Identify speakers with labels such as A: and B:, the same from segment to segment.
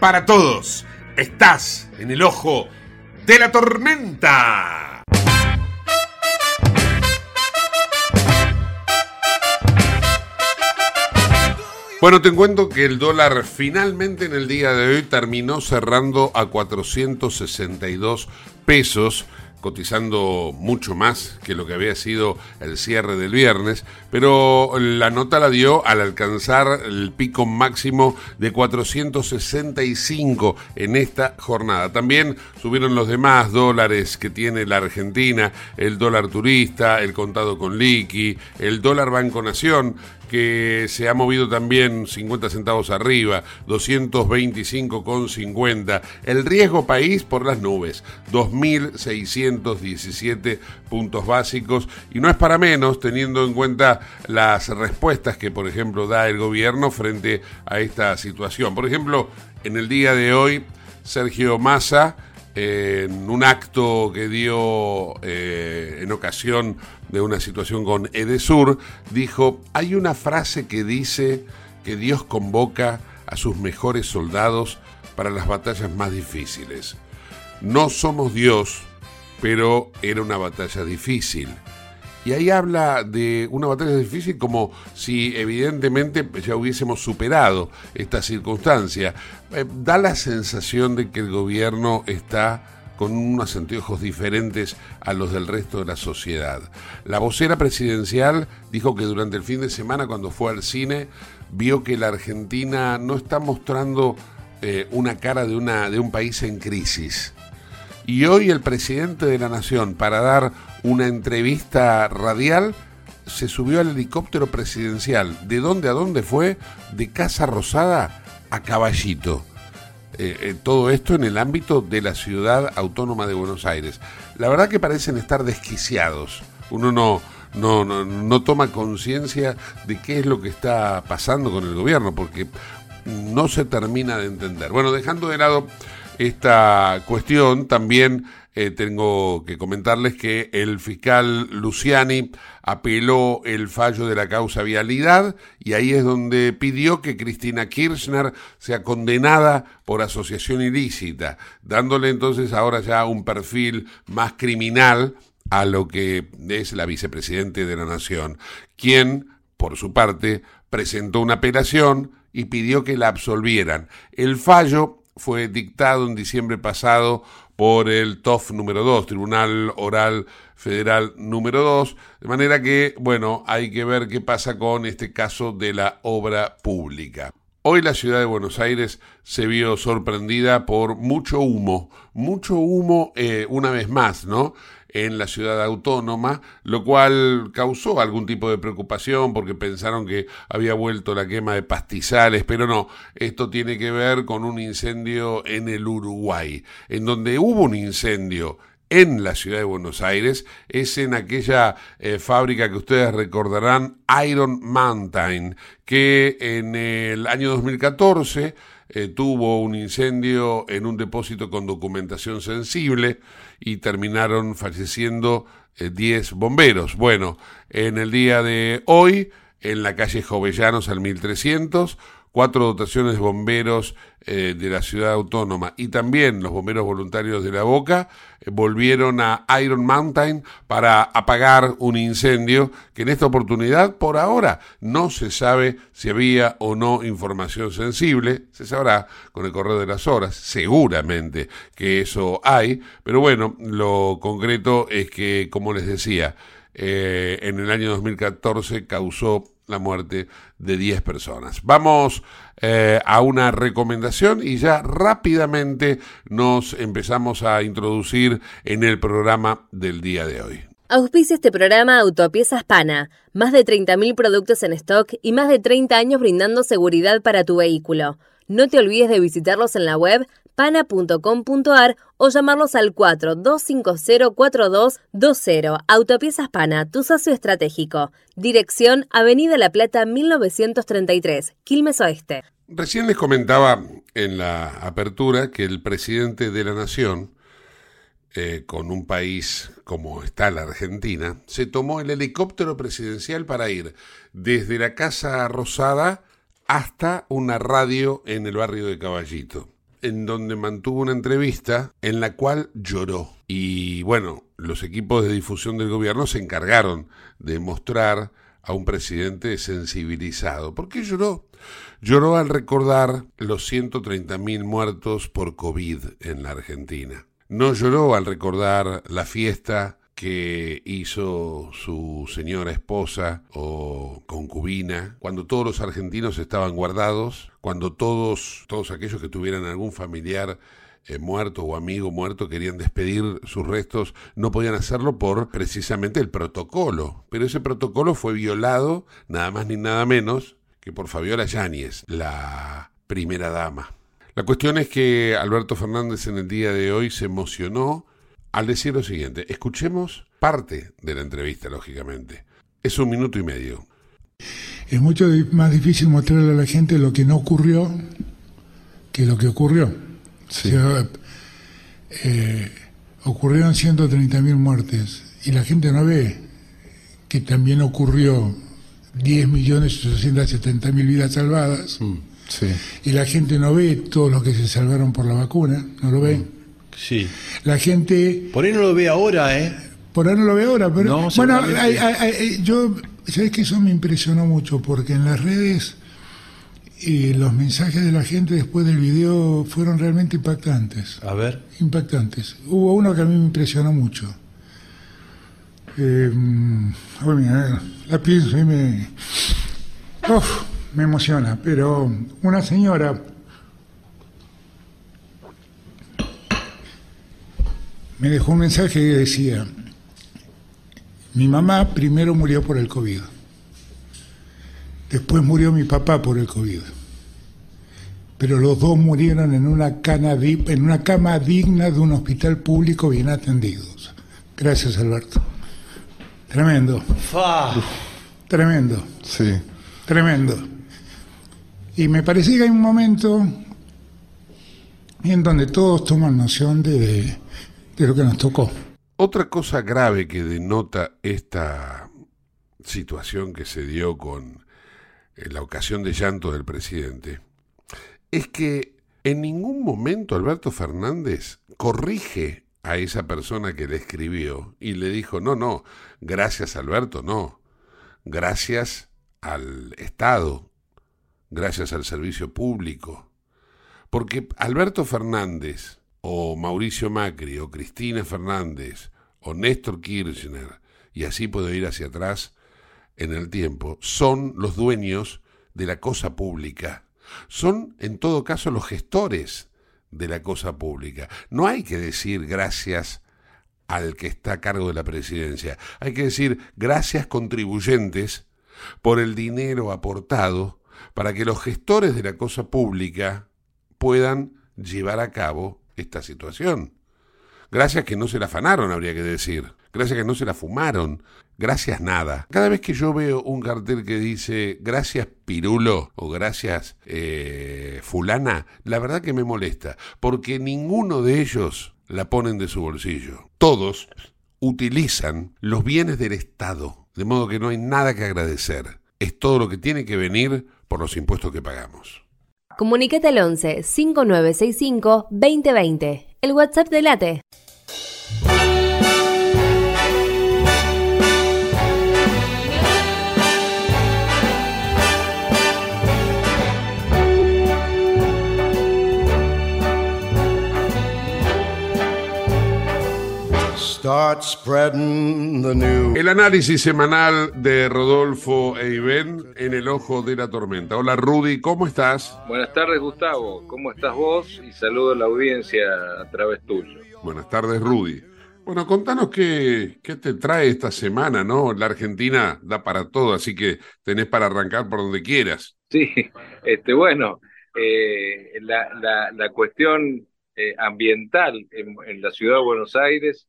A: Para todos. Estás en el ojo de la tormenta. Bueno, te encuentro que el dólar finalmente en el día de hoy terminó cerrando a 462 pesos cotizando mucho más que lo que había sido el cierre del viernes, pero la nota la dio al alcanzar el pico máximo de 465 en esta jornada. También subieron los demás dólares que tiene la Argentina, el dólar turista, el contado con liqui, el dólar Banco Nación, que se ha movido también 50 centavos arriba, 225,50. El riesgo país por las nubes, 2.617 puntos básicos. Y no es para menos teniendo en cuenta las respuestas que, por ejemplo, da el gobierno frente a esta situación. Por ejemplo, en el día de hoy, Sergio Massa en un acto que dio eh, en ocasión de una situación con Edesur, dijo, hay una frase que dice que Dios convoca a sus mejores soldados para las batallas más difíciles. No somos Dios, pero era una batalla difícil. Y ahí habla de una batalla difícil como si evidentemente ya hubiésemos superado esta circunstancia. Eh, da la sensación de que el gobierno está con unos anteojos diferentes a los del resto de la sociedad. La vocera presidencial dijo que durante el fin de semana cuando fue al cine vio que la Argentina no está mostrando eh, una cara de, una, de un país en crisis. Y hoy el presidente de la Nación, para dar una entrevista radial, se subió al helicóptero presidencial. ¿De dónde a dónde fue? De Casa Rosada a Caballito. Eh, eh, todo esto en el ámbito de la ciudad autónoma de Buenos Aires. La verdad que parecen estar desquiciados. Uno no, no, no, no toma conciencia de qué es lo que está pasando con el gobierno, porque no se termina de entender. Bueno, dejando de lado esta cuestión, también eh, tengo que comentarles que el fiscal Luciani apeló el fallo de la causa vialidad y ahí es donde pidió que Cristina Kirchner sea condenada por asociación ilícita, dándole entonces ahora ya un perfil más criminal a lo que es la vicepresidente de la Nación, quien, por su parte, presentó una apelación y pidió que la absolvieran. El fallo fue dictado en diciembre pasado por el TOF número 2, Tribunal Oral Federal número 2, de manera que, bueno, hay que ver qué pasa con este caso de la obra pública. Hoy la ciudad de Buenos Aires se vio sorprendida por mucho humo, mucho humo eh, una vez más, ¿no? En la ciudad autónoma, lo cual causó algún tipo de preocupación porque pensaron que había vuelto la quema de pastizales, pero no, esto tiene que ver con un incendio en el Uruguay, en donde hubo un incendio en la ciudad de Buenos Aires es en aquella eh, fábrica que ustedes recordarán, Iron Mountain, que en el año 2014 eh, tuvo un incendio en un depósito con documentación sensible y terminaron falleciendo 10 eh, bomberos. Bueno, en el día de hoy, en la calle Jovellanos al 1300, cuatro dotaciones de bomberos eh, de la ciudad autónoma. Y también los bomberos voluntarios de la Boca eh, volvieron a Iron Mountain para apagar un incendio que en esta oportunidad por ahora no se sabe si había o no información sensible, se sabrá con el correo de las horas, seguramente que eso hay, pero bueno, lo concreto es que, como les decía, eh, en el año 2014 causó la muerte de 10 personas. Vamos eh, a una recomendación y ya rápidamente nos empezamos a introducir en el programa del día de hoy.
B: Auspicia este programa Autopiezas Pana, más de 30.000 productos en stock y más de 30 años brindando seguridad para tu vehículo. No te olvides de visitarlos en la web pana.com.ar o llamarlos al 42504220. Autopiezas Pana, tu socio estratégico. Dirección Avenida La Plata 1933, Quilmes Oeste.
A: Recién les comentaba en la apertura que el presidente de la Nación, eh, con un país como está la Argentina, se tomó el helicóptero presidencial para ir desde la Casa Rosada hasta una radio en el barrio de Caballito en donde mantuvo una entrevista en la cual lloró. Y bueno, los equipos de difusión del gobierno se encargaron de mostrar a un presidente sensibilizado. ¿Por qué lloró? Lloró al recordar los 130.000 muertos por COVID en la Argentina. No lloró al recordar la fiesta que hizo su señora esposa o concubina, cuando todos los argentinos estaban guardados, cuando todos, todos aquellos que tuvieran algún familiar eh, muerto o amigo muerto querían despedir sus restos, no podían hacerlo por precisamente el protocolo. Pero ese protocolo fue violado nada más ni nada menos que por Fabiola Yáñez, la primera dama. La cuestión es que Alberto Fernández en el día de hoy se emocionó al decir lo siguiente. Escuchemos parte de la entrevista, lógicamente. Es un minuto y medio.
C: Es mucho más difícil mostrarle a la gente lo que no ocurrió que lo que ocurrió. Sí. eh, ocurrieron 130.000 muertes y la gente no ve que también ocurrió 10.870.000 vidas salvadas. Mm, sí. Y la gente no ve todos los que se salvaron por la vacuna, no lo ve. Mm.
D: Sí.
C: La gente...
D: Por ahí no lo ve ahora, ¿eh?
C: Por ahí no lo ve ahora, pero... No, bueno, hay, hay, hay, yo... ¿Sabes que Eso me impresionó mucho, porque en las redes y los mensajes de la gente después del video fueron realmente impactantes.
D: A ver.
C: Impactantes. Hubo uno que a mí me impresionó mucho. Eh, bueno, la pienso y me... Uf, me emociona, pero una señora me dejó un mensaje que decía, mi mamá primero murió por el COVID, después murió mi papá por el COVID, pero los dos murieron en una, cana, en una cama digna de un hospital público bien atendidos. Gracias, Alberto. Tremendo.
D: Fa.
C: Tremendo.
E: Sí.
C: Tremendo. Y me parece que hay un momento en donde todos toman noción de, de lo que nos tocó.
A: Otra cosa grave que denota esta situación que se dio con la ocasión de llanto del presidente es que en ningún momento Alberto Fernández corrige a esa persona que le escribió y le dijo, no, no, gracias Alberto, no, gracias al Estado, gracias al servicio público. Porque Alberto Fernández o Mauricio Macri, o Cristina Fernández, o Néstor Kirchner, y así puedo ir hacia atrás en el tiempo, son los dueños de la cosa pública. Son, en todo caso, los gestores de la cosa pública. No hay que decir gracias al que está a cargo de la presidencia. Hay que decir gracias contribuyentes por el dinero aportado para que los gestores de la cosa pública puedan llevar a cabo esta situación. Gracias que no se la afanaron, habría que decir. Gracias que no se la fumaron. Gracias nada. Cada vez que yo veo un cartel que dice gracias Pirulo o gracias eh, fulana, la verdad que me molesta, porque ninguno de ellos la ponen de su bolsillo. Todos utilizan los bienes del Estado, de modo que no hay nada que agradecer. Es todo lo que tiene que venir por los impuestos que pagamos.
B: Comunicate al 11 5965 2020, el WhatsApp de Late.
A: El análisis semanal de Rodolfo e Iben en el ojo de la tormenta. Hola Rudy, ¿cómo estás?
D: Buenas tardes Gustavo, ¿cómo estás vos? Y saludo a la audiencia a través tuyo.
A: Buenas tardes Rudy. Bueno, contanos qué, qué te trae esta semana, ¿no? La Argentina da para todo, así que tenés para arrancar por donde quieras.
D: Sí, este, bueno, eh, la, la, cuestión eh, ambiental en, en la ciudad de Buenos Aires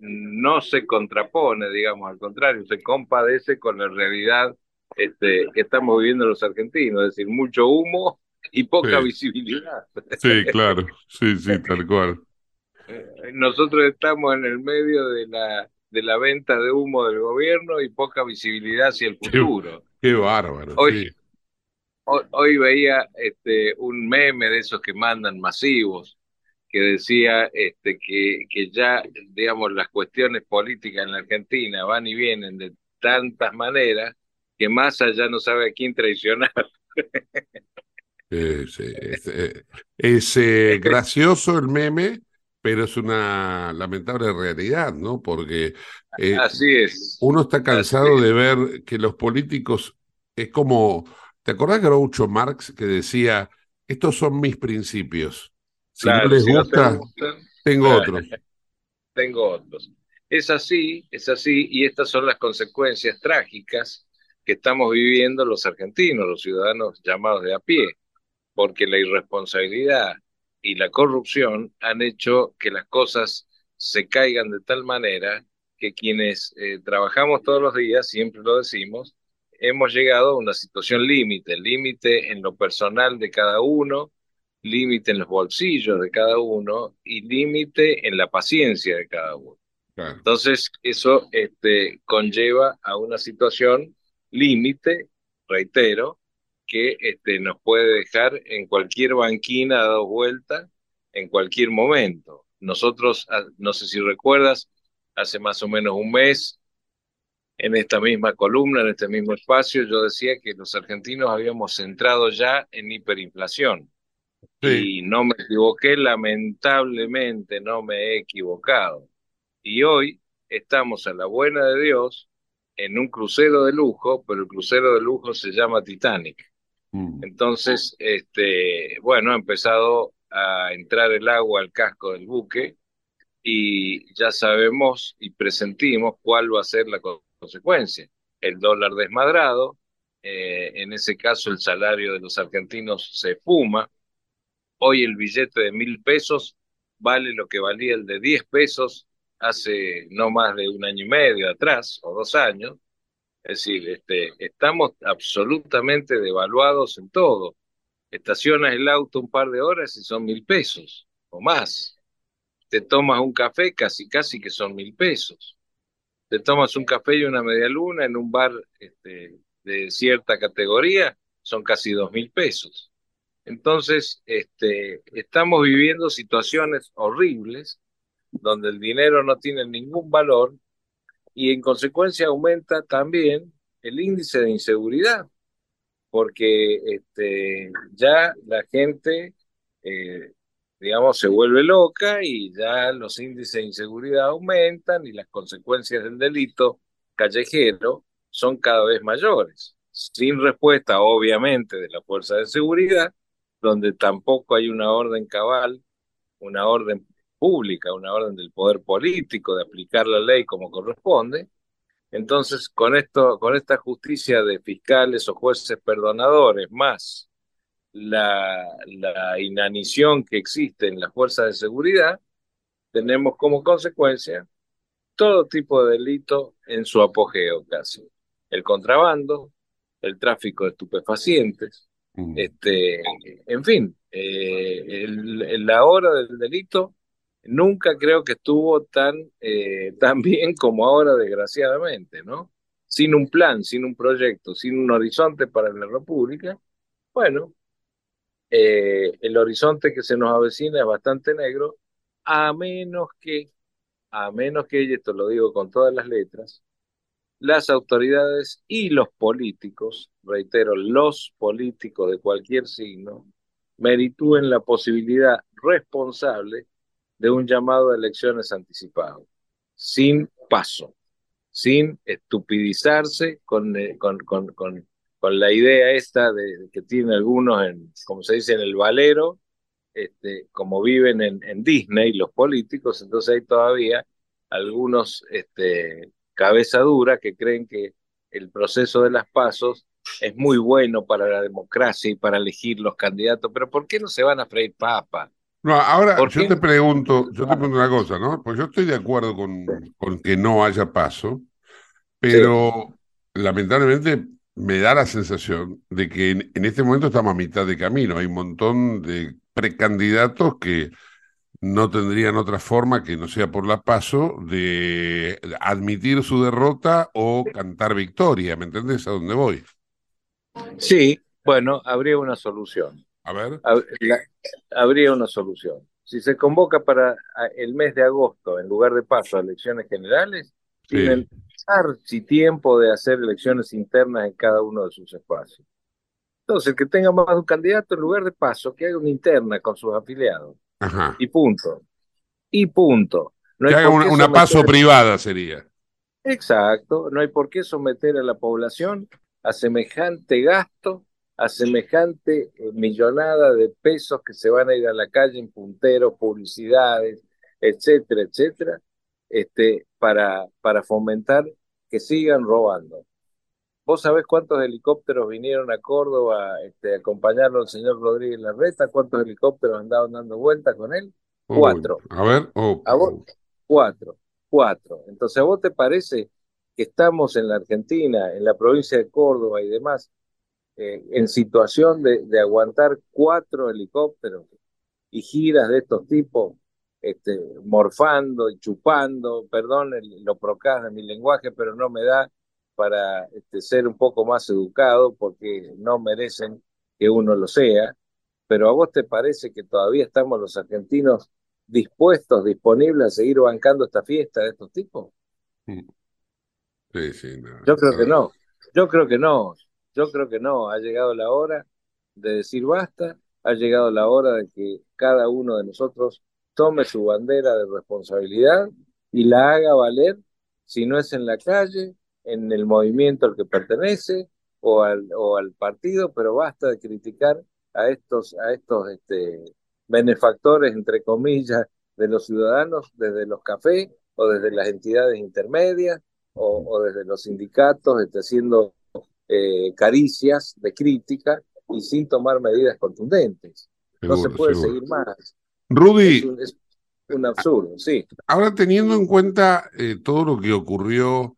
D: no se contrapone, digamos, al contrario, se compadece con la realidad este, que estamos viviendo los argentinos, es decir, mucho humo y poca visibilidad.
A: Sí, claro, sí, sí, tal cual.
D: Eh, nosotros estamos en el medio de la, de la venta de humo del gobierno y poca visibilidad hacia el futuro.
A: Qué, bárbaro.
D: Hoy, hoy, hoy, veía este, un meme de esos que mandan masivos, que decía este, que, que ya, digamos, las cuestiones políticas en la Argentina van y vienen de tantas maneras que Massa ya no sabe a quién traicionar.
A: Es, es, eh, gracioso el meme, pero es una lamentable realidad, ¿no? Porque
D: eh, Así es.
A: uno está cansado de ver que los políticos es como, ¿te acordás de Groucho Marx que decía, estos son mis principios? Si no les gusta, tengo otros.
D: tengo otros. Es así, es así, y estas son las consecuencias trágicas que estamos viviendo los argentinos, los ciudadanos llamados de a pie, porque la irresponsabilidad y la corrupción han hecho que las cosas se caigan de tal manera que quienes eh, trabajamos todos los días, siempre lo decimos, hemos llegado a una situación límite, límite en lo personal de cada uno, límite en los bolsillos de cada uno y límite en la paciencia de cada uno. Entonces, eso este, conlleva a una situación límite, reitero, que este, nos puede dejar en cualquier banquina a dos vueltas, en cualquier momento. Nosotros, ah, no sé si recuerdas, hace más o menos un mes, en esta misma columna, en este mismo espacio, yo decía que los argentinos habíamos entrado ya en hiperinflación. Y no me equivoqué, lamentablemente no me he equivocado. Y hoy estamos a la buena de Dios en un crucero de lujo, pero el crucero de lujo se llama Titanic. Mm. Entonces, este, bueno, ha empezado a entrar el agua al casco del buque y ya sabemos y presentimos cuál va a ser la consecuencia. El dólar desmadrado, eh, en ese caso el salario de los argentinos se fuma, Hoy el billete de mil pesos vale lo que valía el de diez pesos hace no más de un año y medio atrás, o dos años. Es decir, este, estamos absolutamente devaluados en todo. Estacionas el auto un par de horas y son mil pesos o más. Te tomas un café, casi casi que son mil pesos. Te tomas un café y una media luna en un bar este, de cierta categoría, son casi dos mil pesos. Entonces, este, estamos viviendo situaciones horribles donde el dinero no tiene ningún valor y en consecuencia aumenta también el índice de inseguridad, porque este, ya la gente, eh, digamos, se vuelve loca y ya los índices de inseguridad aumentan y las consecuencias del delito callejero son cada vez mayores, sin respuesta, obviamente, de la fuerza de seguridad donde tampoco hay una orden cabal, una orden pública, una orden del poder político de aplicar la ley como corresponde. Entonces, con esto, con esta justicia de fiscales o jueces perdonadores, más la, inanición que existe en las fuerzas de seguridad, tenemos como consecuencia todo tipo de delito en su apogeo casi. El contrabando, el tráfico de estupefacientes, este, en fin, eh, la hora del delito nunca creo que estuvo tan, eh, tan bien como ahora, desgraciadamente, ¿no? sin un plan, sin un proyecto, sin un horizonte para la República, bueno, eh, el horizonte que se nos avecina es bastante negro, a menos que, a menos que, y esto lo digo con todas las letras, las autoridades y los políticos, reitero, los políticos de cualquier signo, meritúen la posibilidad responsable de un llamado a elecciones anticipado, sin paso, sin estupidizarse con, eh, con, con, con, la idea esta de, que tienen algunos, en, como se dice, en el valero, este, como viven en, en Disney los políticos, entonces hay todavía algunos este, cabeza dura que creen que el proceso de las pasos es muy bueno para la democracia y para elegir los candidatos, pero ¿por qué no se van a freír papa?
A: No, ahora yo te pregunto, yo te pregunto una cosa, ¿no? Pues yo estoy de acuerdo con, con que no haya paso, pero lamentablemente me da la sensación de que en, en, este momento estamos a mitad de camino. Hay un montón de precandidatos que no tendrían otra forma que no sea por la paso de admitir su derrota o cantar victoria, ¿me entendés a dónde voy?
D: Sí, bueno, habría una solución.
A: A ver.
D: habría una solución. Si se convoca para el mes de agosto, en lugar de paso a elecciones generales, tienen si tiempo de hacer elecciones internas en cada uno de sus espacios. Entonces, el que tenga más de un candidato, en lugar de paso, que haga una interna con sus afiliados. Y punto. Y punto.
A: No que haga una, paso privada sería.
D: Exacto. No hay por qué someter a la población a semejante gasto, a semejante eh, millonada de pesos que se van a ir a la calle en punteros, publicidades, etcétera, etcétera, este, para, para fomentar que sigan robando. ¿Vos sabés cuántos helicópteros vinieron a Córdoba este, a acompañarlo al señor Rodríguez Larreta? ¿Cuántos helicópteros andaban dando vueltas con él? Cuatro.
A: a ver, oh,
D: ¿A vos? cuatro, cuatro. Entonces, ¿a vos te parece que estamos en la Argentina, en la provincia de Córdoba y demás, eh, en situación de, de, aguantar cuatro helicópteros y giras de estos tipos, este, morfando y chupando, perdón lo procas de mi lenguaje, pero no me da para este, ser un poco más educado porque no merecen que uno lo sea, pero a vos te parece que todavía estamos los argentinos dispuestos, disponibles a seguir bancando esta fiesta de estos tipos?
A: Sí, sí,
D: Yo creo que no, yo creo que no, yo creo que no, ha llegado la hora de decir basta, ha llegado la hora de que cada uno de nosotros tome su bandera de responsabilidad y la haga valer, si no es en la calle, en el movimiento al que pertenece o al, o al partido, pero basta de criticar a estos, a estos este, benefactores, entre comillas, de los ciudadanos desde los cafés o desde las entidades intermedias o, desde los sindicatos, este, haciendo eh, caricias de crítica y sin tomar medidas contundentes. no se puede seguir más.
A: Rudy.
D: Es un, absurdo, sí.
A: Ahora teniendo en cuenta eh, todo lo que ocurrió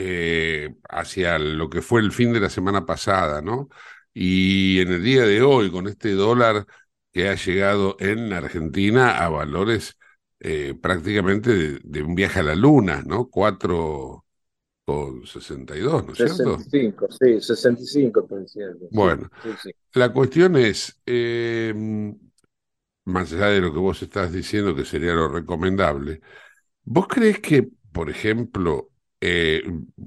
A: eh, hacia lo que fue el fin de la semana pasada, ¿no? Y en el día de hoy, con este dólar que ha llegado en Argentina a valores eh, prácticamente de, un viaje a la luna, ¿no? 4 con 62, ¿no es cierto?
D: 65, sí, 65,
A: Bueno, la cuestión es, eh, más allá de lo que vos estás diciendo, que sería lo recomendable, ¿vos crees que, por ejemplo, eh,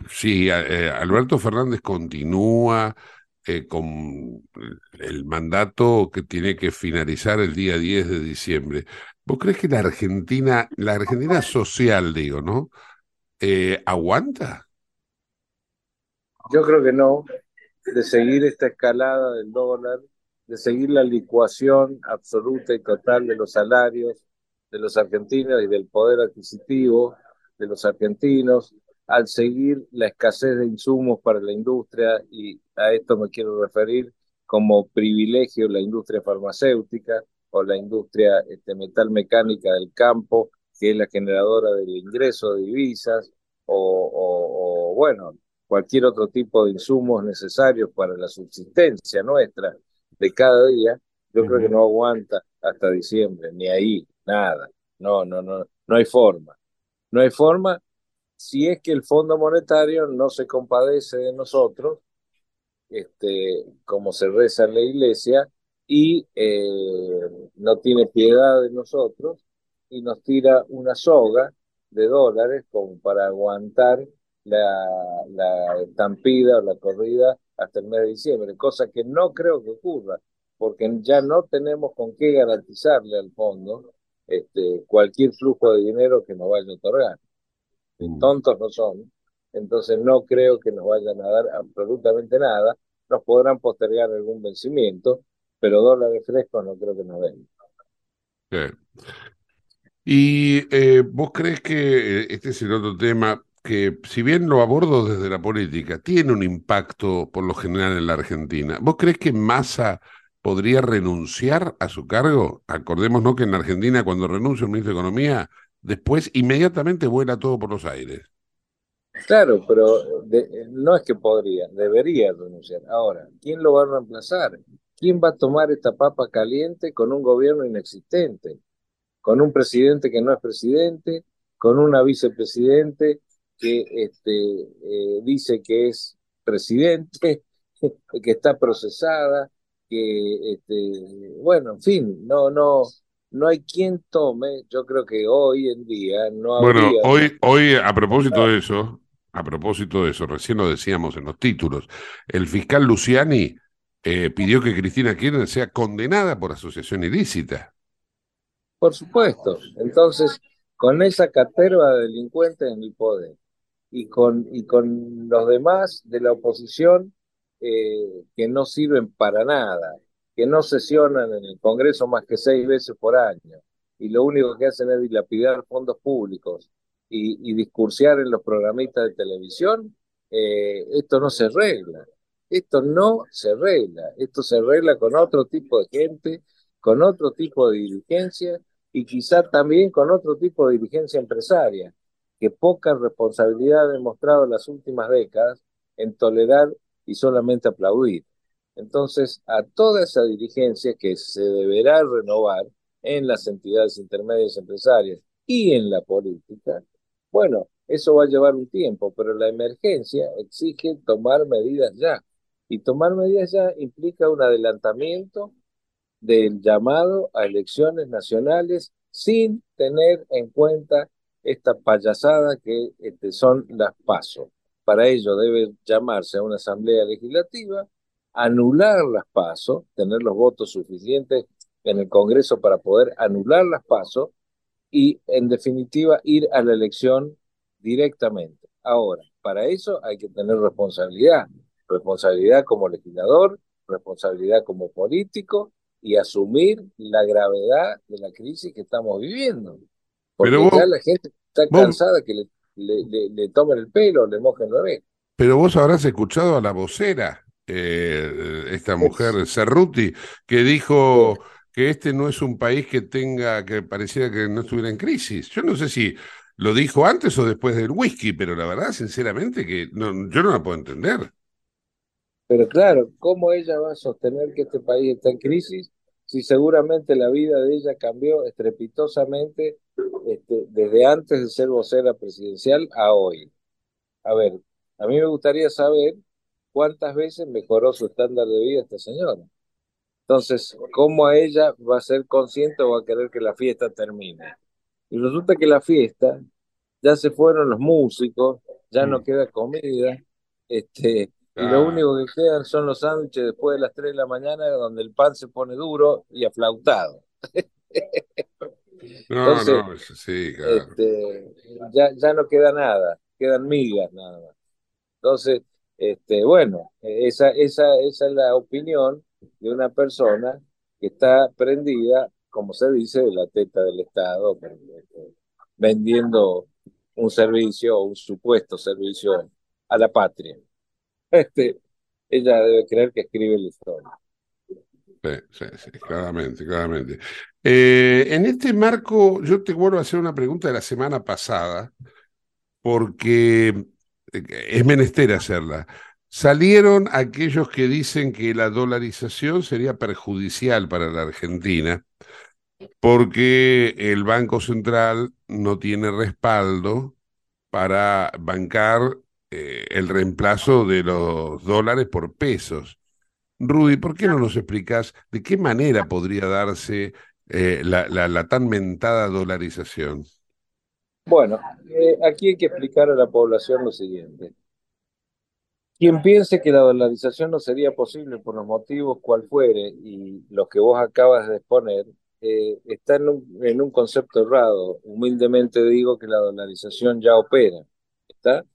A: sí, eh, Alberto Fernández continúa eh, con el mandato que tiene que finalizar el día 10 de diciembre. ¿Vos crees que la Argentina, la Argentina social, digo, ¿no? ¿Aguanta?
D: Yo creo que no. De seguir esta escalada del dólar, de seguir la licuación absoluta y total de los salarios de los argentinos y del poder adquisitivo de los argentinos, al seguir la escasez de insumos para la industria, y a esto me quiero referir como privilegio la industria farmacéutica o la industria este, metalmecánica del campo, que es la generadora del ingreso de divisas, o, bueno, cualquier otro tipo de insumos necesarios para la subsistencia nuestra de cada día, yo creo que no aguanta hasta diciembre, ni ahí, nada. No, no, no, no hay forma. No hay forma si es que el Fondo Monetario no se compadece de nosotros, este, como se reza en la iglesia, y eh, no tiene piedad de nosotros y nos tira una soga de dólares como para aguantar la, la estampida o la corrida hasta el mes de diciembre, cosa que no creo que ocurra, porque ya no tenemos con qué garantizarle al fondo este, cualquier flujo de dinero que nos vaya a otorgar. Tontos no son, entonces no creo que nos vayan a dar absolutamente nada, nos podrán postergar algún vencimiento, pero dólares frescos no creo que nos den.
A: ¿Y eh, vos crees que, eh, este es el otro tema, que si bien lo abordo desde la política, tiene un impacto por lo general en la Argentina? ¿Vos crees que Massa podría renunciar a su cargo? Acordémonos que en la Argentina cuando renuncia un ministro de Economía, después inmediatamente vuela todo por los aires.
D: Claro, pero no es que podría, debería renunciar. Ahora, ¿quién lo va a reemplazar? ¿Quién va a tomar esta papa caliente con un gobierno inexistente? con un presidente que no es presidente, con una vicepresidente que este, eh, dice que es presidente, que está procesada, que, este, bueno, en fin, no, no, no hay quien tome, yo creo que hoy en día no
A: Bueno, hoy, hoy a propósito de eso, a propósito de eso, recién lo decíamos en los títulos, el fiscal Luciani eh, pidió que Cristina Kirchner sea condenada por asociación ilícita.
D: Por supuesto. Entonces, con esa caterva de delincuentes en el poder y con, y con los demás de la oposición eh, que no sirven para nada, que no sesionan en el Congreso más que seis veces por año y lo único que hacen es dilapidar fondos públicos y, y en los programistas de televisión, eh, esto no se arregla. Esto no se arregla. Esto se arregla con otro tipo de gente, con otro tipo de dirigencia y quizá también con otro tipo de dirigencia empresaria, que poca responsabilidad ha demostrado en las últimas décadas en tolerar y solamente aplaudir. Entonces, a toda esa dirigencia que se deberá renovar en las entidades intermedias empresarias y en la política, bueno, eso va a llevar un tiempo, pero la emergencia exige tomar medidas ya. Y tomar medidas ya implica un adelantamiento del llamado a elecciones nacionales sin tener en cuenta esta payasada que este, son las pasos. Para ello debe llamarse a una asamblea legislativa, anular las pasos, tener los votos suficientes en el Congreso para poder anular las pasos y, en definitiva, ir a la elección directamente. Ahora, para eso hay que tener responsabilidad, responsabilidad como legislador, responsabilidad como político y asumir la gravedad de la crisis que estamos viviendo. Porque ya la gente está cansada que le, le, le, tomen el pelo, le mojen el bebé.
A: Pero vos habrás escuchado a la vocera, eh, esta mujer Cerruti, que dijo que este no es un país que tenga, que pareciera que no estuviera en crisis. Yo no sé si lo dijo antes o después del whisky, pero la verdad, sinceramente, que no, yo no la puedo entender.
D: Pero claro, ¿cómo ella va a sostener que este país está en crisis si seguramente la vida de ella cambió estrepitosamente este, desde antes de ser vocera presidencial a hoy? A ver, a mí me gustaría saber cuántas veces mejoró su estándar de vida esta señora. Entonces, ¿cómo a ella va a ser consciente o va a querer que la fiesta termine? Y resulta que la fiesta, ya se fueron los músicos, ya no mm. queda comida, este, y lo único que quedan son los sándwiches después de las 3 de la mañana, donde el pan se pone duro y aflautado.
A: No, no, sí, claro.
D: Este, ya, ya no queda nada, quedan migas nada más. Entonces, este, bueno, esa, esa, esa es la opinión de una persona que está prendida, como se dice, de la teta del Estado, este, vendiendo un servicio o un supuesto servicio a la patria. este, ella debe creer que escribe la historia.
A: Sí, sí, sí, claramente, claramente. Eh, en este marco, yo te vuelvo a hacer una pregunta de la semana pasada, porque eh, es menester hacerla. Salieron aquellos que dicen que la dolarización sería perjudicial para la Argentina, porque el Banco Central no tiene respaldo para bancar eh, el reemplazo de los dólares por pesos. Rudy, ¿por qué no nos explicas de qué manera podría darse eh, la, la, tan mentada dolarización?
D: Bueno, eh, aquí hay que explicar a la población lo siguiente. Quien piense que la dolarización no sería posible por los motivos cual fuere y los que vos acabas de exponer, eh, está en un, en un, concepto errado. Humildemente digo que la dolarización ya opera. ¿Está?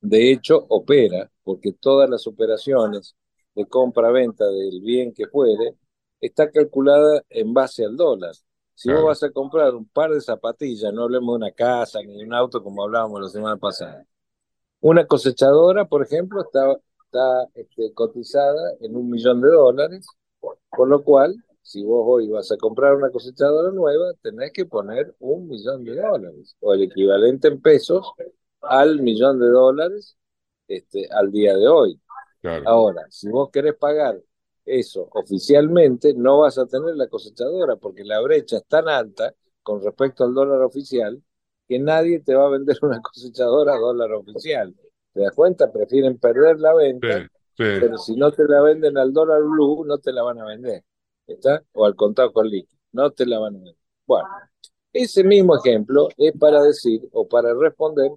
D: De hecho, opera porque todas las operaciones de compra-venta del bien que fuere está calculada en base al dólar. Si vos vas a comprar un par de zapatillas, no hablemos de una casa ni de un auto como hablábamos la semana pasada. Una cosechadora, por ejemplo, está, está este, cotizada en un millón de dólares, por lo cual, si vos hoy vas a comprar una cosechadora nueva, tenés que poner un millón de dólares, o el equivalente en pesos al millón de dólares este, al día de hoy. Ahora, si vos querés pagar eso oficialmente, no vas a tener la cosechadora porque la brecha es tan alta con respecto al dólar oficial que nadie te va a vender una cosechadora a dólar oficial. ¿Te das cuenta? Prefieren perder la venta, pero si no te la venden al dólar blue, no te la van a vender. ¿Está? O al contado con líquido, no te la van a vender. Bueno, ese mismo ejemplo es para decir o para responder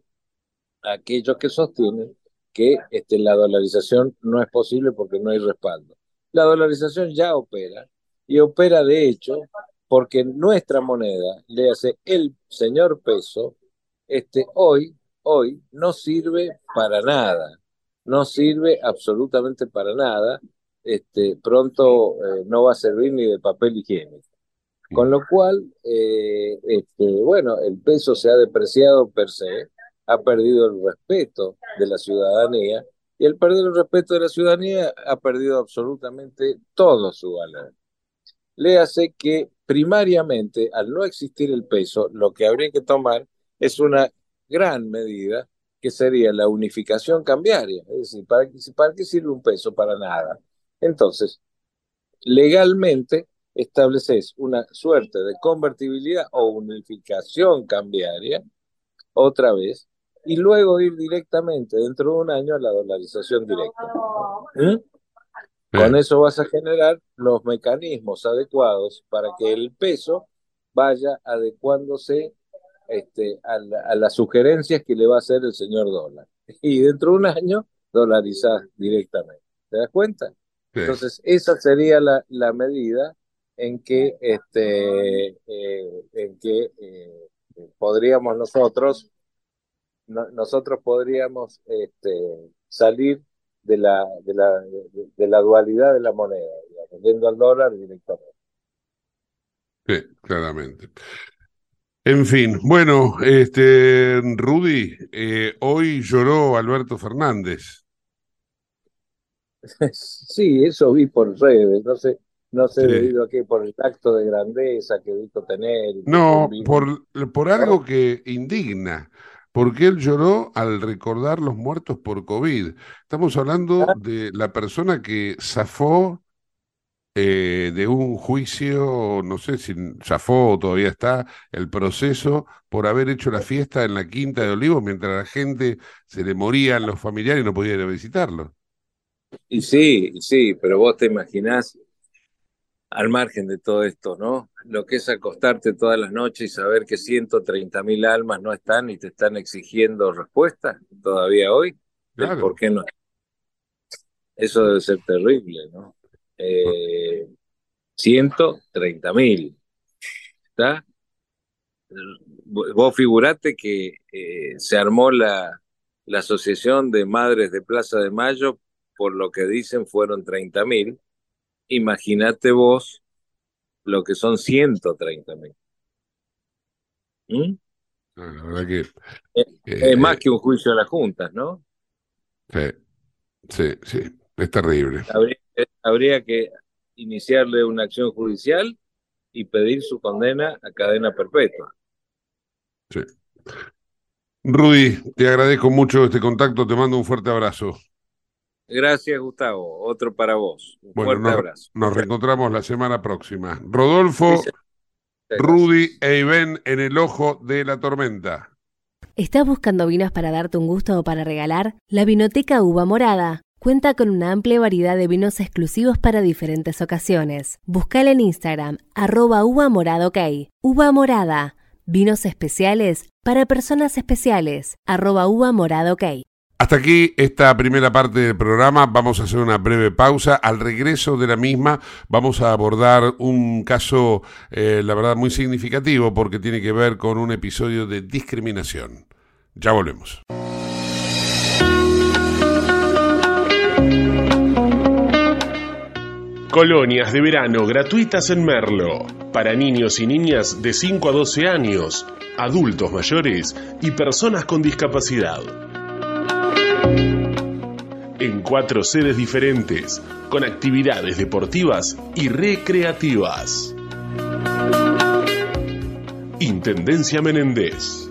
D: a aquellos que sostienen que este, la dolarización no es posible porque no hay respaldo. La dolarización ya opera y opera de hecho porque nuestra moneda, le hace el señor peso, este, hoy, hoy no sirve para nada, no sirve absolutamente para nada, este, pronto eh, no va a servir ni de papel higiénico. Con lo cual, eh, este, bueno, el peso se ha depreciado per se, ha perdido el respeto de la ciudadanía y el perder el respeto de la ciudadanía ha perdido absolutamente todo su valor. Le hace que primariamente, al no existir el peso, lo que habría que tomar es una gran medida que sería la unificación cambiaria. Es decir, ¿para, ¿para qué sirve un peso? Para nada. Entonces, legalmente estableces una suerte de convertibilidad o unificación cambiaria, otra vez, y luego ir directamente dentro de un año a la dolarización directa. ¿Mm? Con eso vas a generar los mecanismos adecuados para que el peso vaya adecuándose este, a, las sugerencias que le va a hacer el señor dólar. Y dentro de un año dolarizás directamente. ¿Te das cuenta? Entonces, esa sería la, la medida en que, este, eh, en que eh, podríamos nosotros nosotros podríamos este, salir de la, de la, de, la dualidad de la moneda, vendiendo al dólar directamente.
A: Sí, claramente. En fin, bueno, este Rudy, eh, hoy lloró Alberto Fernández.
D: Sí, eso vi por redes, no sé, no sé debido a qué, por el acto de grandeza que dijo tener.
A: No, por, por algo que indigna porque él lloró al recordar los muertos por COVID. Estamos hablando de la persona que zafó eh, de un juicio, no sé si zafó o todavía está el proceso por haber hecho la fiesta en la Quinta de Olivos mientras la gente se le morían los familiares y no podía ir a visitarlo.
D: Y sí, sí, pero vos te imaginás al margen de todo esto, ¿no? Lo que es acostarte todas las noches y saber que 130 mil almas no están y te están exigiendo respuestas todavía hoy. ¿Por qué no? Eso debe ser terrible, ¿no? Eh, 130 mil. ¿Está? Vos figurate que eh, se armó la, la Asociación de Madres de Plaza de Mayo, por lo que dicen fueron 30 mil imagínate vos lo que son 130 mil. ¿Mm?
A: La verdad que.
D: Es, eh, más que un juicio de las juntas, ¿no?
A: Sí, sí, sí, es terrible.
D: Habría, que iniciarle una acción judicial y pedir su condena a cadena perpetua.
A: Sí. Rudy, te agradezco mucho este contacto, te mando un fuerte abrazo.
D: Gracias, Gustavo. Otro para vos. Un fuerte
A: nos,
D: abrazo.
A: Nos reencontramos la semana próxima. Rodolfo, Rudy e Ivén en el ojo de la tormenta.
B: ¿Estás buscando vinos para darte un gusto o para regalar? La Vinoteca Uva Morada cuenta con una amplia variedad de vinos exclusivos para diferentes ocasiones. Buscala en Instagram, arroba uva morada ok. Uva morada, vinos especiales para personas especiales, arroba uva morada ok.
A: Hasta aquí esta primera parte del programa. Vamos a hacer una breve pausa. Al regreso de la misma vamos a abordar un caso, eh, la verdad, muy significativo porque tiene que ver con un episodio de discriminación. Ya volvemos.
E: Colonias de verano gratuitas en Merlo. Para niños y niñas de 5 a 12 años, adultos mayores y personas con discapacidad en cuatro sedes diferentes, con actividades deportivas y recreativas. Intendencia Menéndez.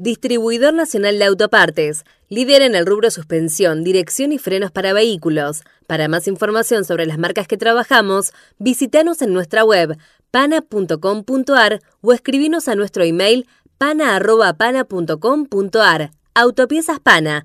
B: Distribuidor Nacional de Autopartes, líder en el rubro suspensión, dirección y frenos para vehículos. Para más información sobre las marcas que trabajamos, visítanos en nuestra web pana.com.ar o escribinos a nuestro email pana.pana.com.ar. Autopiezas Pana,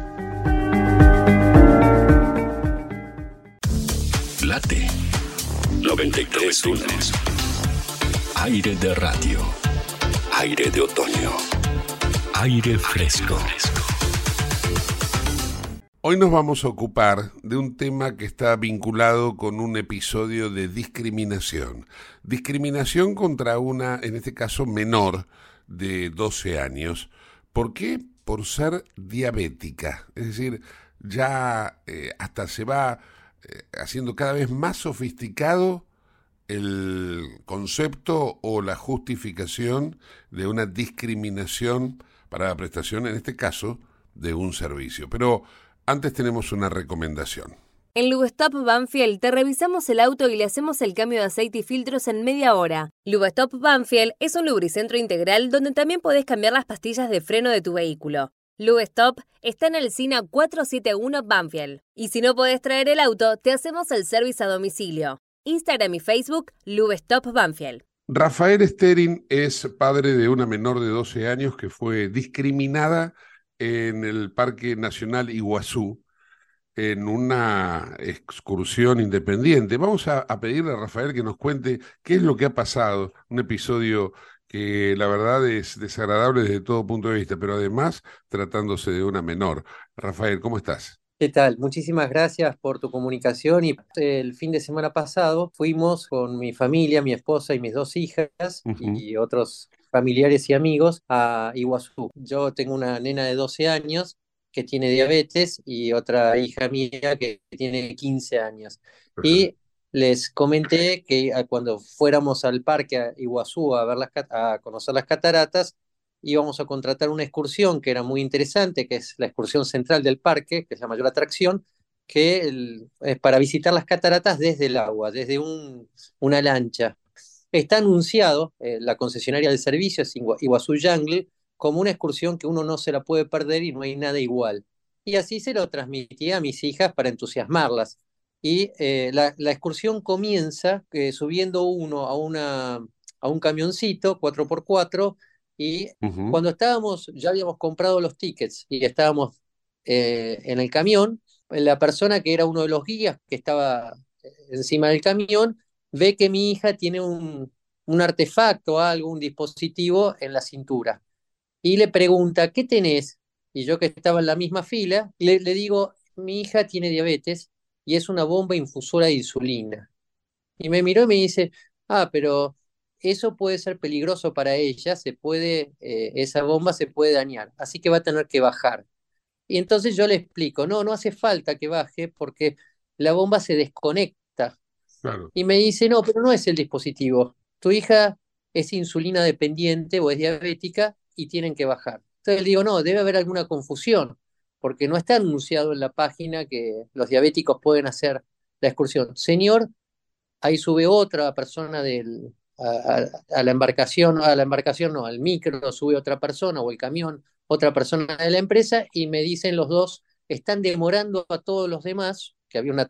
F: 93.1 Aire de radio. Aire de otoño. Aire fresco.
A: Hoy nos vamos a ocupar de un tema que está vinculado con un episodio de discriminación. Discriminación contra una, en este caso, menor de 12 años. ¿Por qué? Por ser diabética. Es decir, ya eh, hasta se va eh, haciendo cada vez más sofisticado el concepto o la justificación de una discriminación para la prestación, en este caso, de un servicio. Pero antes tenemos una recomendación.
B: En Lubestop Banfield te revisamos el auto y le hacemos el cambio de aceite y filtros en media hora. Lubestop Banfield es un lubricentro integral donde también podés cambiar las pastillas de freno de tu vehículo. Lubestop está en el SINA 471 Banfield. Y si no podés traer el auto, te hacemos el servicio a domicilio. Instagram y Facebook, Lubestop Banfield.
A: Rafael Sterin es padre de una menor de 12 años que fue discriminada en el Parque Nacional Iguazú en una excursión independiente. Vamos a, pedirle a Rafael que nos cuente qué es lo que ha pasado, un episodio que la verdad es desagradable desde todo punto de vista, pero además tratándose de una menor. Rafael, ¿cómo estás?
G: ¿Qué tal? Muchísimas gracias por tu comunicación y el fin de semana pasado fuimos con mi familia, mi esposa y mis dos hijas uh -huh. y otros familiares y amigos a Iguazú. Yo tengo una nena de 12 años que tiene diabetes y otra hija mía que tiene 15 años. Y les comenté que cuando fuéramos al parque a Iguazú a, ver las, a conocer las cataratas, íbamos a contratar una excursión que era muy interesante, que es la excursión central del parque, que es la mayor atracción, que es para visitar las cataratas desde el agua, desde un, una lancha. Está anunciado, eh, la concesionaria del servicio es Iguazú Jungle, como una excursión que uno no se la puede perder y no hay nada igual. Y así se lo transmití a mis hijas para entusiasmarlas. Y eh, la, excursión comienza eh, subiendo uno a, una, a un camioncito 4x4 y cuando estábamos, ya habíamos comprado los tickets y estábamos eh, en el camión, la persona que era uno de los guías que estaba encima del camión ve que mi hija tiene un, un artefacto, algo, un dispositivo en la cintura. Y le pregunta, ¿qué tenés? Y yo que estaba en la misma fila, le, le digo, mi hija tiene diabetes y es una bomba infusora de insulina. Y me miró y me dice, ah, pero eso puede ser peligroso para ella, se puede, eh, esa bomba se puede dañar, así que va a tener que bajar. Y entonces yo le explico, no, no hace falta que baje porque la bomba se desconecta. Y me dice, no, pero no es el dispositivo. Tu hija es insulina dependiente o es diabética y tienen que bajar. Entonces le digo, no, debe haber alguna confusión, porque no está anunciado en la página que los diabéticos pueden hacer la excursión. Señor, ahí sube otra persona del, a, la embarcación, a la embarcación no, al micro sube otra persona o el camión, otra persona de la empresa y me dicen los dos, están demorando a todos los demás, que había unas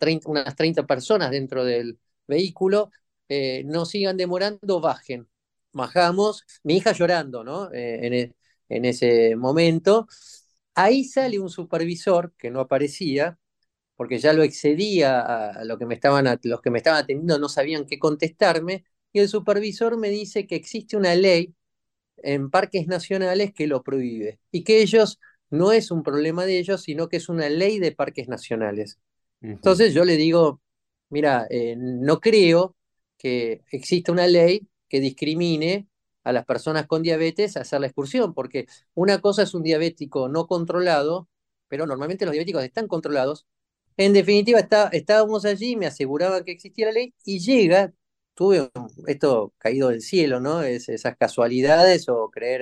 G: 30 personas dentro del vehículo, eh, no sigan demorando, bajen. Bajamos, mi hija llorando, ¿no? Eh, e, en ese momento. Ahí sale un supervisor que no aparecía, porque ya lo excedía a, lo que me estaban, los que me estaban atendiendo no sabían qué contestarme, y el supervisor me dice que existe una ley en parques nacionales que lo prohíbe y que ellos no es un problema de ellos, sino que es una ley de parques nacionales. Entonces yo le digo, mira, eh, no creo que exista una ley que discrimine a las personas con diabetes a hacer la excursión, porque una cosa es un diabético no controlado, pero normalmente los diabéticos están controlados. En definitiva, está, estábamos allí, me aseguraba que existía la ley y llega tuve esto caído del cielo, ¿no? Es, esas casualidades o creer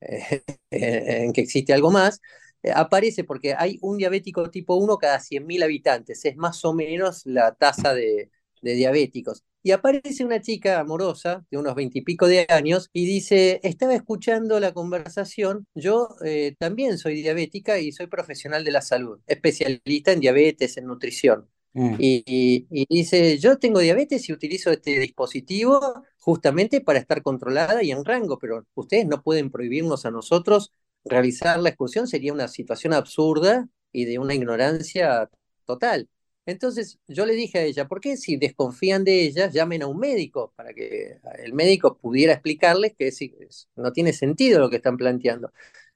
G: en, en que existe algo más, eh, aparece porque hay un diabético tipo 1 cada 100.000 habitantes, es más o menos la tasa de, diabéticos. Y aparece una chica amorosa de unos veintipico de años y dice, estaba escuchando la conversación, yo eh, también soy diabética y soy profesional de la salud, especialista en diabetes, en nutrición. Mm. Y, dice, yo tengo diabetes y utilizo este dispositivo justamente para estar controlada y en rango, pero ustedes no pueden prohibirnos a nosotros realizar la excursión, sería una situación absurda y de una ignorancia total. Entonces yo le dije a ella, ¿por qué si desconfían de ella, llamen a un médico para que el médico pudiera explicarles que no tiene sentido lo que están planteando?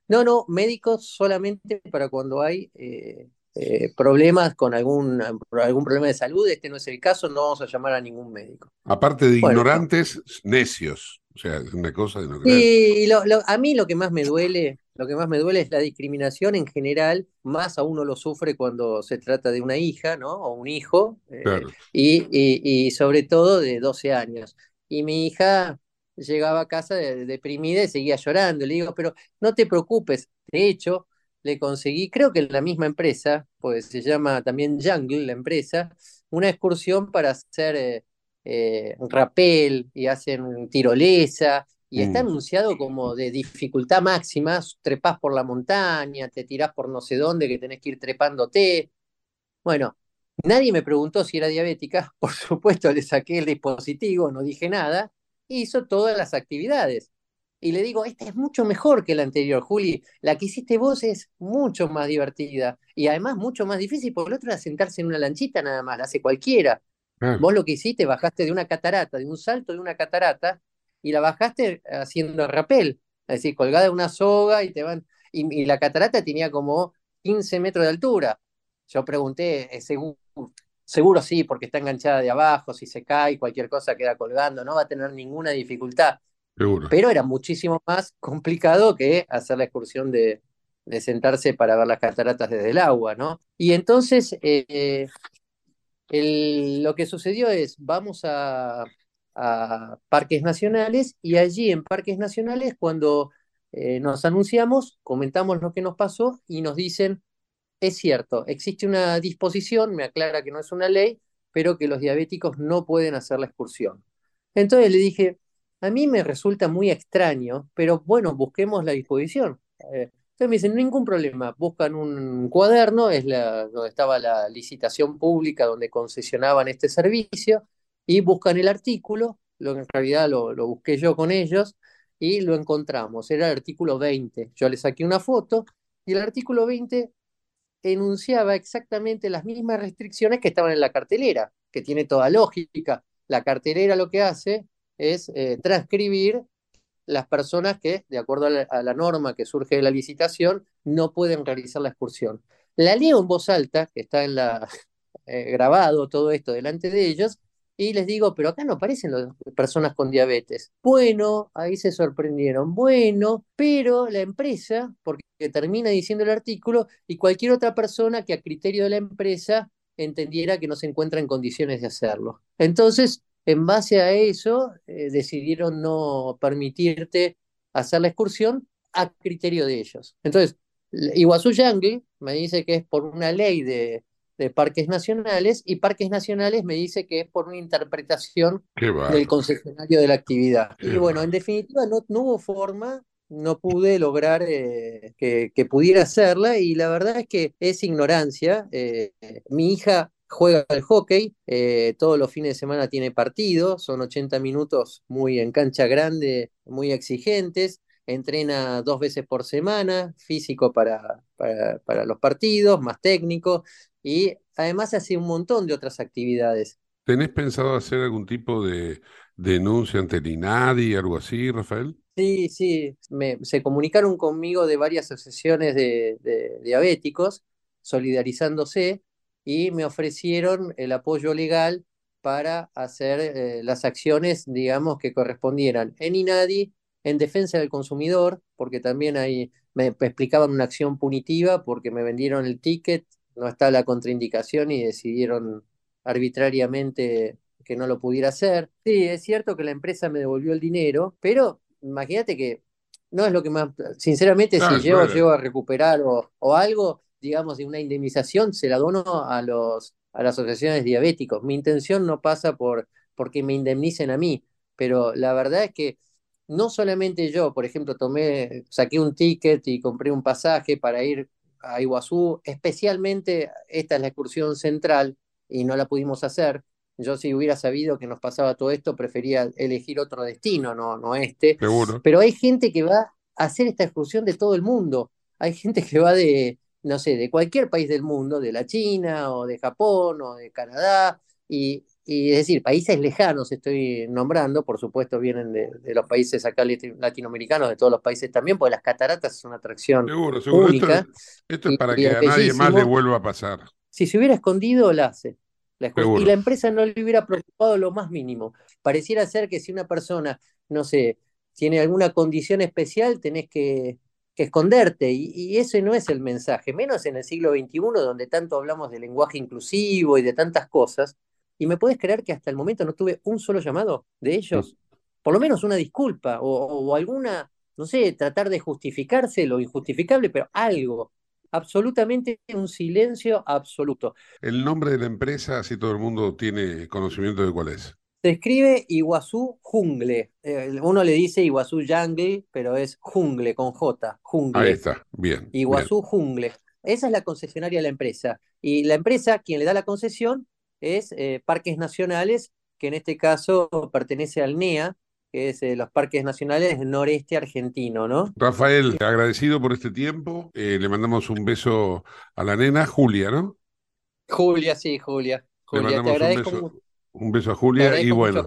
G: No, no, médicos solamente para cuando hay eh, eh, problemas con algún, algún problema de salud, este no es el caso, no vamos a llamar a ningún médico.
A: Aparte de ignorantes, necios. O sea, es una cosa de no
G: creer. Y a mí lo que más me duele, lo que más me duele es la discriminación en general, más a uno lo sufre cuando se trata de una hija, ¿no? O un hijo, eh, y, y, sobre todo de 12 años. Y mi hija llegaba a casa deprimida y seguía llorando. Le digo, pero no te preocupes. De hecho, le conseguí, creo que en la misma empresa, pues se llama también Jungle, la empresa, una excursión para hacer eh, eh rapel y hacen tirolesa. Y está mm. anunciado como de dificultad máxima, trepás por la montaña, te tirás por no sé dónde, que tenés que ir trepándote. Bueno, nadie me preguntó si era diabética, por supuesto le saqué el dispositivo, no dije nada, hizo todas las actividades y le digo, esta es mucho mejor que la anterior, Juli. La que hiciste vos es mucho más divertida y además mucho más difícil, porque el otro era sentarse en una lanchita nada más, la hace cualquiera. Vos lo que hiciste, bajaste de una catarata, de un salto de una catarata, y la bajaste haciendo rapel, es decir, colgada de una soga y te van. Y, la catarata tenía como 15 metros de altura. Yo pregunté, eh, seguro, seguro sí, porque está enganchada de abajo, si se cae, cualquier cosa queda colgando, no va a tener ninguna dificultad. Pero era muchísimo más complicado que hacer la excursión de, sentarse para ver las cataratas desde el agua, ¿no? Y entonces, eh, lo que sucedió es, vamos a, parques nacionales y allí en parques nacionales cuando eh, nos anunciamos, comentamos lo que nos pasó y nos dicen, es cierto, existe una disposición, me aclara que no es una ley, pero que los diabéticos no pueden hacer la excursión. Entonces le dije, a mí me resulta muy extraño, pero bueno, busquemos la disposición. Eh, entonces me dicen, ningún problema, buscan un cuaderno, es donde estaba la licitación pública donde concesionaban este servicio, y buscan el artículo, lo en realidad lo, lo busqué yo con ellos, y lo encontramos, era el artículo 20. Yo le saqué una foto, y el artículo 20 enunciaba exactamente las mismas restricciones que estaban en la cartelera, que tiene toda lógica. La cartelera lo que hace es eh, transcribir las personas que, de acuerdo a la, norma que surge de la licitación, no pueden realizar la excursión. La leo en voz alta, que está en la, eh, grabado todo esto delante de ellos, y les digo, pero acá no aparecen las personas con diabetes. Bueno, ahí se sorprendieron. Bueno, pero la empresa, porque termina diciendo el artículo, y cualquier otra persona que a criterio de la empresa entendiera que no se encuentra en condiciones de hacerlo. Entonces, en base a eso, eh, decidieron no permitirte hacer la excursión a criterio de ellos. Entonces, Iguazú Yangle me dice que es por una ley de, de parques nacionales y parques nacionales me dice que es por una interpretación del concesionario de la actividad. y bueno, en definitiva no, hubo forma, no pude lograr eh, que, pudiera hacerla y la verdad es que es ignorancia. Eh, mi hija juega al hockey, eh, todos los fines de semana tiene partidos, son 80 minutos muy en cancha grande, muy exigentes entrena dos veces por semana, físico para, para, para, los partidos, más técnico, y además hace un montón de otras actividades.
A: ¿Tenés pensado hacer algún tipo de denuncia ante el INADI, algo así, Rafael?
G: Sí, sí, se comunicaron conmigo de varias asociaciones de, diabéticos, solidarizándose, y me ofrecieron el apoyo legal para hacer eh, las acciones, digamos, que correspondieran en INADI, en defensa del consumidor, porque también ahí me explicaban una acción punitiva porque me vendieron el ticket no está la contraindicación y decidieron arbitrariamente que no lo pudiera hacer. Sí, es cierto que la empresa me devolvió el dinero, pero imagínate que no es lo que más, sinceramente, si yo llego a recuperar o, algo, digamos, de una indemnización, se la dono a los a las asociaciones diabéticos. Mi intención no pasa por porque me indemnicen a mí, pero la verdad es que no solamente yo, por ejemplo, tomé, saqué un ticket y compré un pasaje para ir a Iguazú, especialmente esta es la excursión central y no la pudimos hacer. Yo si hubiera sabido que nos pasaba todo esto, prefería elegir otro destino, no, no este. Pero hay gente que va a hacer esta excursión de todo el mundo. Hay gente que va de, no sé, de cualquier país del mundo, de la China o de Japón o de Canadá, y y es decir, países lejanos estoy nombrando, por supuesto vienen de, los países acá latinoamericanos, de todos los países también, porque las cataratas es una atracción única.
A: Esto, es para que a nadie más le vuelva a pasar.
G: Si se hubiera escondido, la hace. y la empresa no le hubiera preocupado lo más mínimo. Pareciera ser que si una persona, no sé, tiene alguna condición especial, tenés que, esconderte. Y, y, ese no es el mensaje, menos en el siglo XXI, donde tanto hablamos de lenguaje inclusivo y de tantas cosas. Y me puedes creer que hasta el momento no tuve un solo llamado de ellos, por lo menos una disculpa o, alguna, no sé, tratar de justificarse lo injustificable, pero algo. Absolutamente un silencio absoluto.
A: El nombre de la empresa, así todo el mundo tiene conocimiento de cuál es.
G: Se escribe Iguazú Jungle. Eh, uno le dice Iguazú Jungle, pero es Jungle con J. Jungle.
A: Ahí está, bien.
G: Iguazú Jungle. Esa es la concesionaria de la empresa. Y la empresa, quien le da la concesión, es eh, Parques Nacionales, que en este caso pertenece al NEA, que es eh, los Parques Nacionales del Noreste Argentino, ¿no?
A: Rafael, agradecido por este tiempo. Eh, le mandamos un beso a la nena, Julia, ¿no?
G: Julia, sí, Julia. Julia, te agradezco
A: un beso, un beso a Julia y bueno,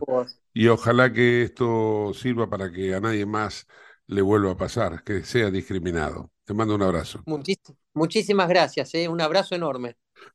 A: y ojalá que esto sirva para que a nadie más le vuelva a pasar, que sea discriminado. Te mando un abrazo.
G: muchísimas gracias, un abrazo enorme.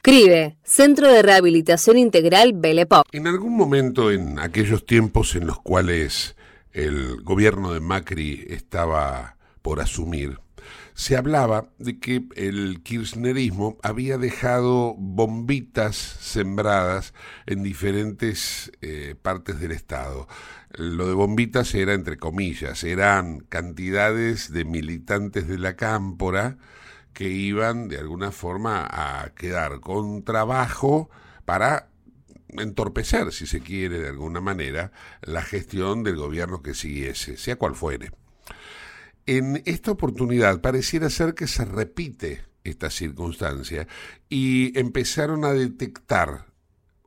B: CRIBE, Centro de Rehabilitación Integral Belepop.
A: En algún momento, en aquellos tiempos en los cuales el gobierno de Macri estaba por asumir, se hablaba de que el kirchnerismo había dejado bombitas sembradas en diferentes eh, partes del Estado. Lo de bombitas era entre comillas, eran cantidades de militantes de la cámpora, que iban de alguna forma a quedar con trabajo para entorpecer, si se quiere, de alguna manera, la gestión del gobierno que siguiese, sea cual fuere. En esta oportunidad pareciera ser que se repite esta circunstancia y empezaron a detectar,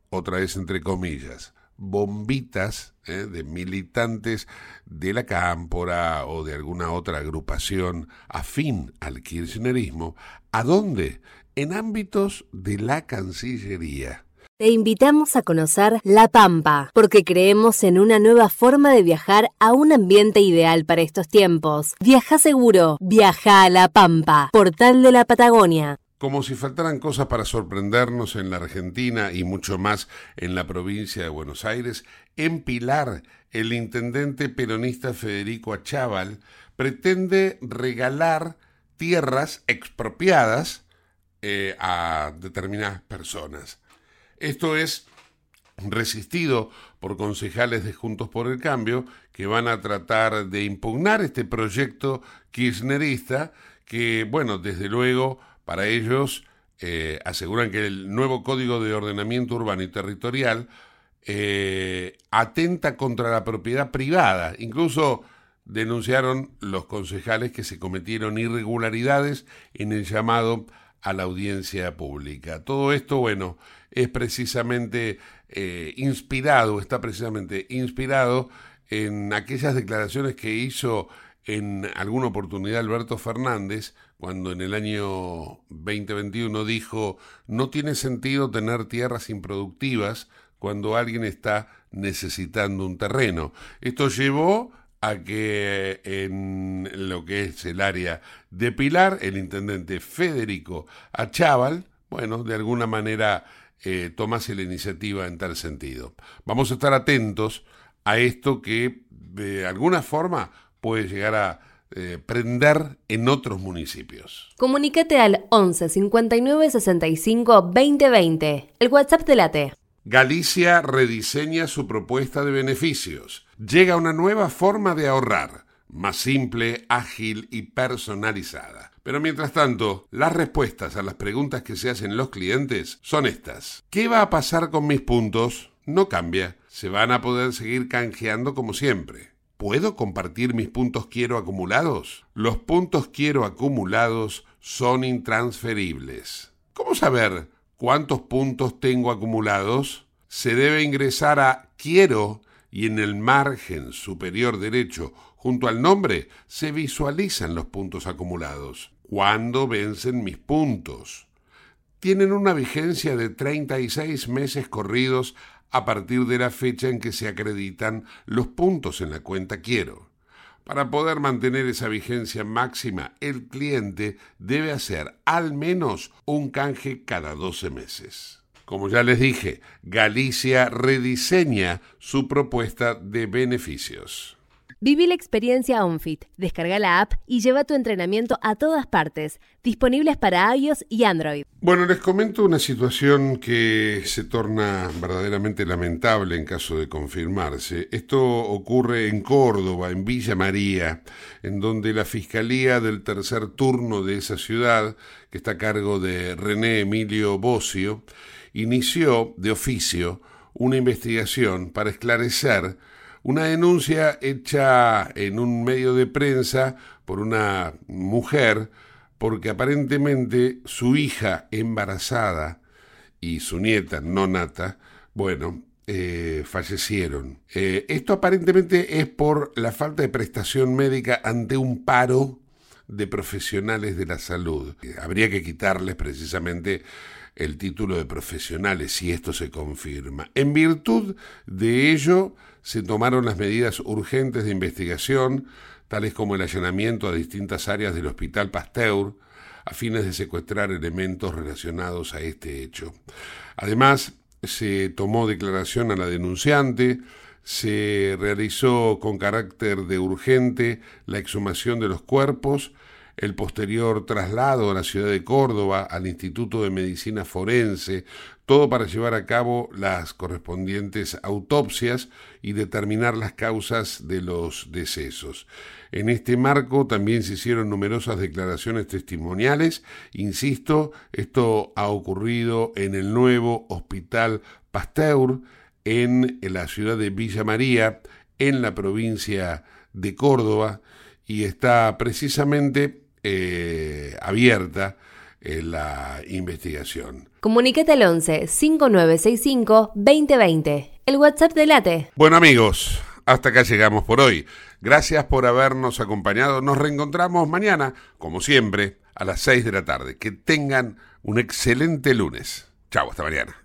A: otra vez entre comillas, bombitas ¿eh? de militantes de la Cámpora o de alguna otra agrupación afín al kirchnerismo. ¿A dónde? En ámbitos de la Cancillería.
B: Te invitamos a conocer La Pampa, porque creemos en una nueva forma de viajar a un ambiente ideal para estos tiempos. Viaja seguro, viaja a La Pampa, portal de la Patagonia.
A: Como si faltaran cosas para sorprendernos en la Argentina y mucho más en la provincia de Buenos Aires, en Pilar, el intendente peronista Federico Achával pretende regalar tierras expropiadas eh, a determinadas personas. Esto es resistido por concejales de Juntos por el Cambio que van a tratar de impugnar este proyecto kirchnerista que, bueno, desde luego para ellos, eh, aseguran que el nuevo Código de Ordenamiento Urbano y Territorial eh, atenta contra la propiedad privada. Incluso denunciaron los concejales que se cometieron irregularidades en el llamado a la audiencia pública. Todo esto, bueno, es precisamente eh, inspirado, está precisamente inspirado en aquellas declaraciones que hizo en alguna oportunidad Alberto Fernández cuando en el año 2021 dijo, no tiene sentido tener tierras improductivas cuando alguien está necesitando un terreno. Esto llevó a que en lo que es el área de Pilar, el intendente Federico Achával, bueno, de alguna manera eh, tomase la iniciativa en tal sentido. Vamos a estar atentos a esto que de alguna forma puede llegar a eh, prender en otros municipios.
B: Comunícate al 11 59 65 2020, el WhatsApp de la T.
A: Galicia rediseña su propuesta de beneficios. Llega una nueva forma de ahorrar, más simple, ágil y personalizada. Pero mientras tanto, las respuestas a las preguntas que se hacen los clientes son estas. ¿Qué va a pasar con mis puntos? No cambia. Se van a poder seguir canjeando como siempre. ¿Puedo compartir mis puntos quiero acumulados? Los puntos quiero acumulados son intransferibles. ¿Cómo saber cuántos puntos tengo acumulados? Se debe ingresar a quiero y en el margen superior derecho, junto al nombre, se visualizan los puntos acumulados. ¿Cuándo vencen mis puntos? Tienen una vigencia de 36 meses corridos a partir de la fecha en que se acreditan los puntos en la cuenta quiero. Para poder mantener esa vigencia máxima, el cliente debe hacer al menos un canje cada 12 meses. Como ya les dije, Galicia rediseña su propuesta de beneficios.
B: Viví la experiencia OnFit. Descarga la app y lleva tu entrenamiento a todas partes. Disponibles para iOS y Android.
A: Bueno, les comento una situación que se torna verdaderamente lamentable en caso de confirmarse. Esto ocurre en Córdoba, en Villa María, en donde la Fiscalía del tercer turno de esa ciudad, que está a cargo de René Emilio Bocio, inició de oficio una investigación para esclarecer una denuncia hecha en un medio de prensa por una mujer porque aparentemente su hija embarazada y su nieta, Nonata, bueno, eh, fallecieron. Eh, esto aparentemente es por la falta de prestación médica ante un paro de profesionales de la salud. Habría que quitarles precisamente el título de profesionales si esto se confirma. En virtud de ello, se tomaron las medidas urgentes de investigación, tales como el allanamiento a distintas áreas del Hospital Pasteur, a fines de secuestrar elementos relacionados a este hecho. Además, se tomó declaración a la denunciante, se realizó con carácter de urgente la exhumación de los cuerpos, el posterior traslado a la ciudad de Córdoba al Instituto de Medicina Forense, todo para llevar a cabo las correspondientes autopsias y determinar las causas de los decesos. En este marco también se hicieron numerosas declaraciones testimoniales. Insisto, esto ha ocurrido en el nuevo Hospital Pasteur, en la ciudad de Villa María, en la provincia de Córdoba, y está precisamente eh, abierta eh, la investigación.
B: Comunicate al 11 5965 2020, el WhatsApp de Late.
A: Bueno amigos, hasta acá llegamos por hoy. Gracias por habernos acompañado. Nos reencontramos mañana, como siempre, a las 6 de la tarde. Que tengan un excelente lunes. Chao, hasta mañana.